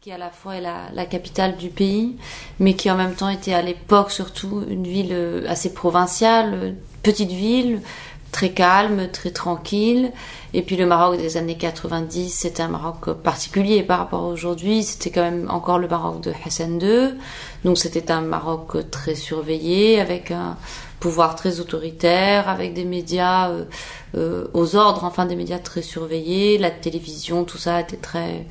qui à la fois est la, la, capitale du pays, mais qui en même temps était à l'époque surtout une ville euh, assez provinciale, petite ville, très calme, très tranquille. Et puis le Maroc des années 90, c'était un Maroc particulier par rapport à aujourd'hui. C'était quand même encore le Maroc de Hassan II. Donc c'était un Maroc très surveillé, avec un pouvoir très autoritaire, avec des médias euh, euh, aux ordres, enfin des médias très surveillés. La télévision, tout ça était très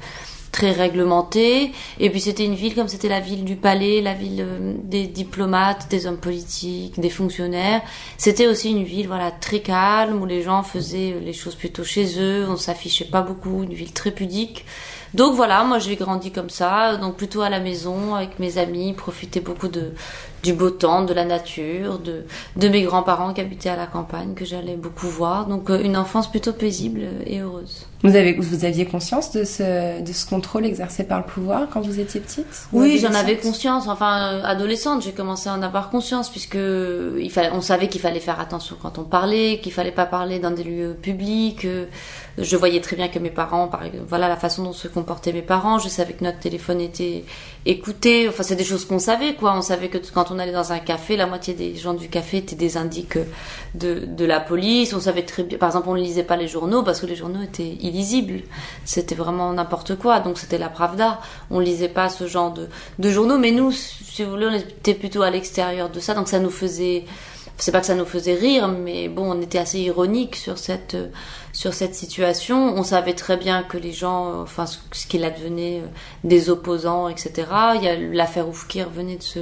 très réglementé. Et puis c'était une ville comme c'était la ville du palais, la ville euh, des diplomates, des hommes politiques, des fonctionnaires. C'était aussi une ville voilà très calme où les gens faisaient les choses plutôt chez eux, on s'affichait pas beaucoup, une ville très pudique. Donc voilà, moi j'ai grandi comme ça, donc plutôt à la maison avec mes amis, profiter beaucoup de du beau temps, de la nature, de de mes grands-parents qui habitaient à la campagne que j'allais beaucoup voir. Donc euh, une enfance plutôt paisible et heureuse. Vous avez vous aviez conscience de ce de ce contrôle exercé par le pouvoir quand vous étiez petite? Oui, j'en avais conscience. Enfin, euh, adolescente, j'ai commencé à en avoir conscience puisque il fallait, on savait qu'il fallait faire attention quand on parlait, qu'il fallait pas parler dans des lieux publics. Euh, je voyais très bien que mes parents, par voilà la façon dont se comportaient mes parents. Je savais que notre téléphone était écouté. Enfin, c'est des choses qu'on savait, quoi. On savait que quand on allait dans un café, la moitié des gens du café étaient des indiques de, de la police. On savait très bien, par exemple, on ne lisait pas les journaux parce que les journaux étaient illisibles. C'était vraiment n'importe quoi. Donc, c'était la Pravda. On lisait pas ce genre de, de journaux. Mais nous, si vous voulez, on était plutôt à l'extérieur de ça. Donc, ça nous faisait, c'est pas que ça nous faisait rire, mais bon, on était assez ironique sur cette, sur cette situation. On savait très bien que les gens, enfin, ce qu'il advenait euh, des opposants, etc. Il y a l'affaire Oufkir venait de se,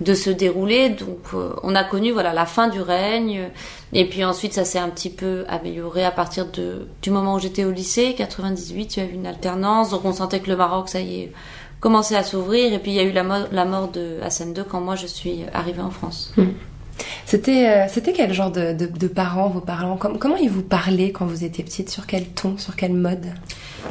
de se dérouler, donc euh, on a connu voilà la fin du règne. Et puis ensuite, ça s'est un petit peu amélioré à partir de, du moment où j'étais au lycée, 98, il y a eu une alternance, donc on sentait que le Maroc, ça y est, commençait à s'ouvrir. Et puis il y a eu la, la mort de Hassan II quand moi je suis arrivée en France. Mmh. C'était euh, c'était quel genre de, de, parents vos parents? Comment, ils vous parlaient quand vous étiez petite? Sur quel ton? Sur quel mode?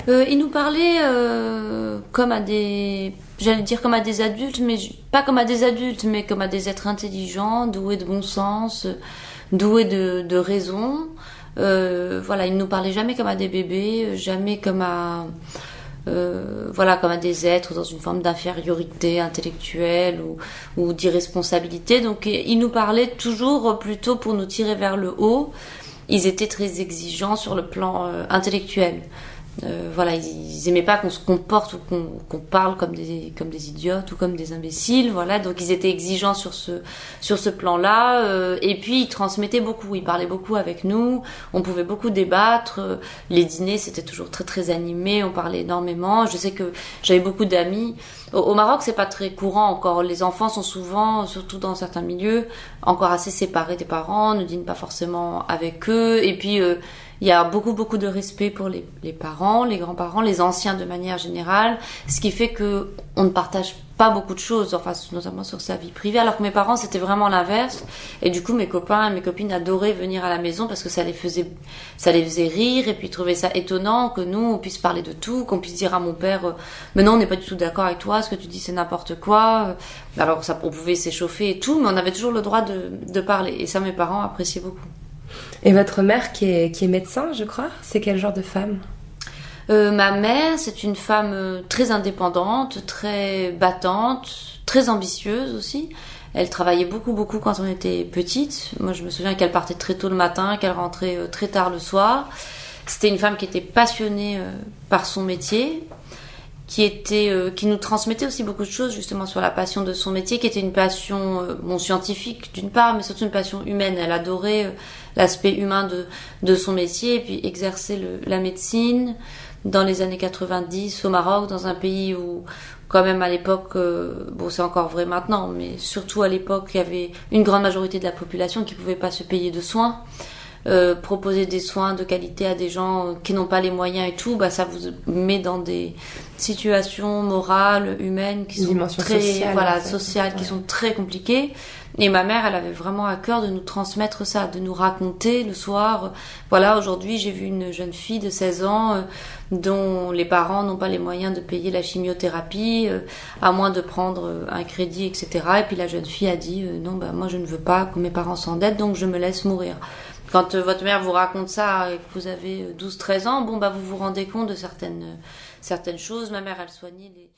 Euh, Ils nous parlaient euh, comme à des j'allais dire comme à des adultes, mais pas comme à des adultes, mais comme à des êtres intelligents, doués de bon sens, doués de, raison. Voilà, ils nous parlaient jamais comme à des bébés, jamais comme à euh, voilà, comme à des êtres dans une forme d'infériorité intellectuelle ou, d'irresponsabilité. Donc ils nous parlaient toujours plutôt pour nous tirer vers le haut. Ils étaient très exigeants sur le plan euh, intellectuel. Euh, voilà, ils, aimaient pas qu'on se comporte ou qu'on parle comme des comme des idiotes ou comme des imbéciles. Voilà, donc ils étaient exigeants sur ce sur ce plan-là. Euh, et puis ils transmettaient beaucoup, ils parlaient beaucoup avec nous. On pouvait beaucoup débattre. Les dîners c'était toujours très très animé. On parlait énormément. Je sais que j'avais beaucoup d'amis. Au, au, Maroc, c'est pas très courant encore. Les enfants sont souvent, surtout dans certains milieux, encore assez séparés des parents, ne dînent pas forcément avec eux. Et puis euh, il y a beaucoup, beaucoup de respect pour les, parents, les grands-parents, les anciens de manière générale, ce qui fait que on ne partage pas beaucoup de choses, enfin notamment sur sa vie privée, alors que mes parents c'était vraiment l'inverse. Et du coup, mes copains et mes copines adoraient venir à la maison parce que ça les faisait, ça les faisait rire et puis trouvaient ça étonnant que nous on puisse parler de tout, qu'on puisse dire à mon père, euh, mais non, on n'est pas du tout d'accord avec toi, ce que tu dis c'est n'importe quoi. Alors ça, on pouvait s'échauffer et tout, mais on avait toujours le droit de, de parler. Et ça, mes parents appréciaient beaucoup. Et votre mère qui est, qui est médecin, je crois, c'est quel genre de femme? Euh, Ma mère, c'est une femme euh, très indépendante, très battante, très ambitieuse aussi. Elle travaillait beaucoup, beaucoup quand on était petite. Moi, je me souviens qu'elle partait très tôt le matin, qu'elle rentrait euh, très tard le soir. C'était une femme qui était passionnée par son métier, qui était, qui nous transmettait aussi beaucoup de choses justement sur la passion de son métier, qui était une passion bon scientifique d'une part, mais surtout une passion humaine. Elle adorait l'aspect humain de, de son métier et puis exercer le, la médecine dans les années 90 au Maroc, dans un pays où quand même à l'époque, euh, bon c'est encore vrai maintenant, mais surtout à l'époque il y avait une grande majorité de la population qui pouvait pas se payer de soins. Euh, proposer des soins de qualité à des gens qui n'ont pas les moyens et tout, bah ça vous met dans des situations morales, humaines qui sont très sociale, voilà sociales, ouais. qui sont très compliquées. Et ma mère, elle avait vraiment à cœur de nous transmettre ça, de nous raconter le soir. Voilà, aujourd'hui, j'ai vu une jeune fille de 16 ans euh, dont les parents n'ont pas les moyens de payer la chimiothérapie, euh, à moins de prendre euh, un crédit, etc. Et puis la jeune fille a dit euh, non, bah moi je ne veux pas que mes parents s'endettent, donc je me laisse mourir. Quand euh, votre mère vous raconte ça et que vous avez 12-13 ans, bon bah vous vous rendez compte de certaines certaines choses. Ma mère, elle soignait les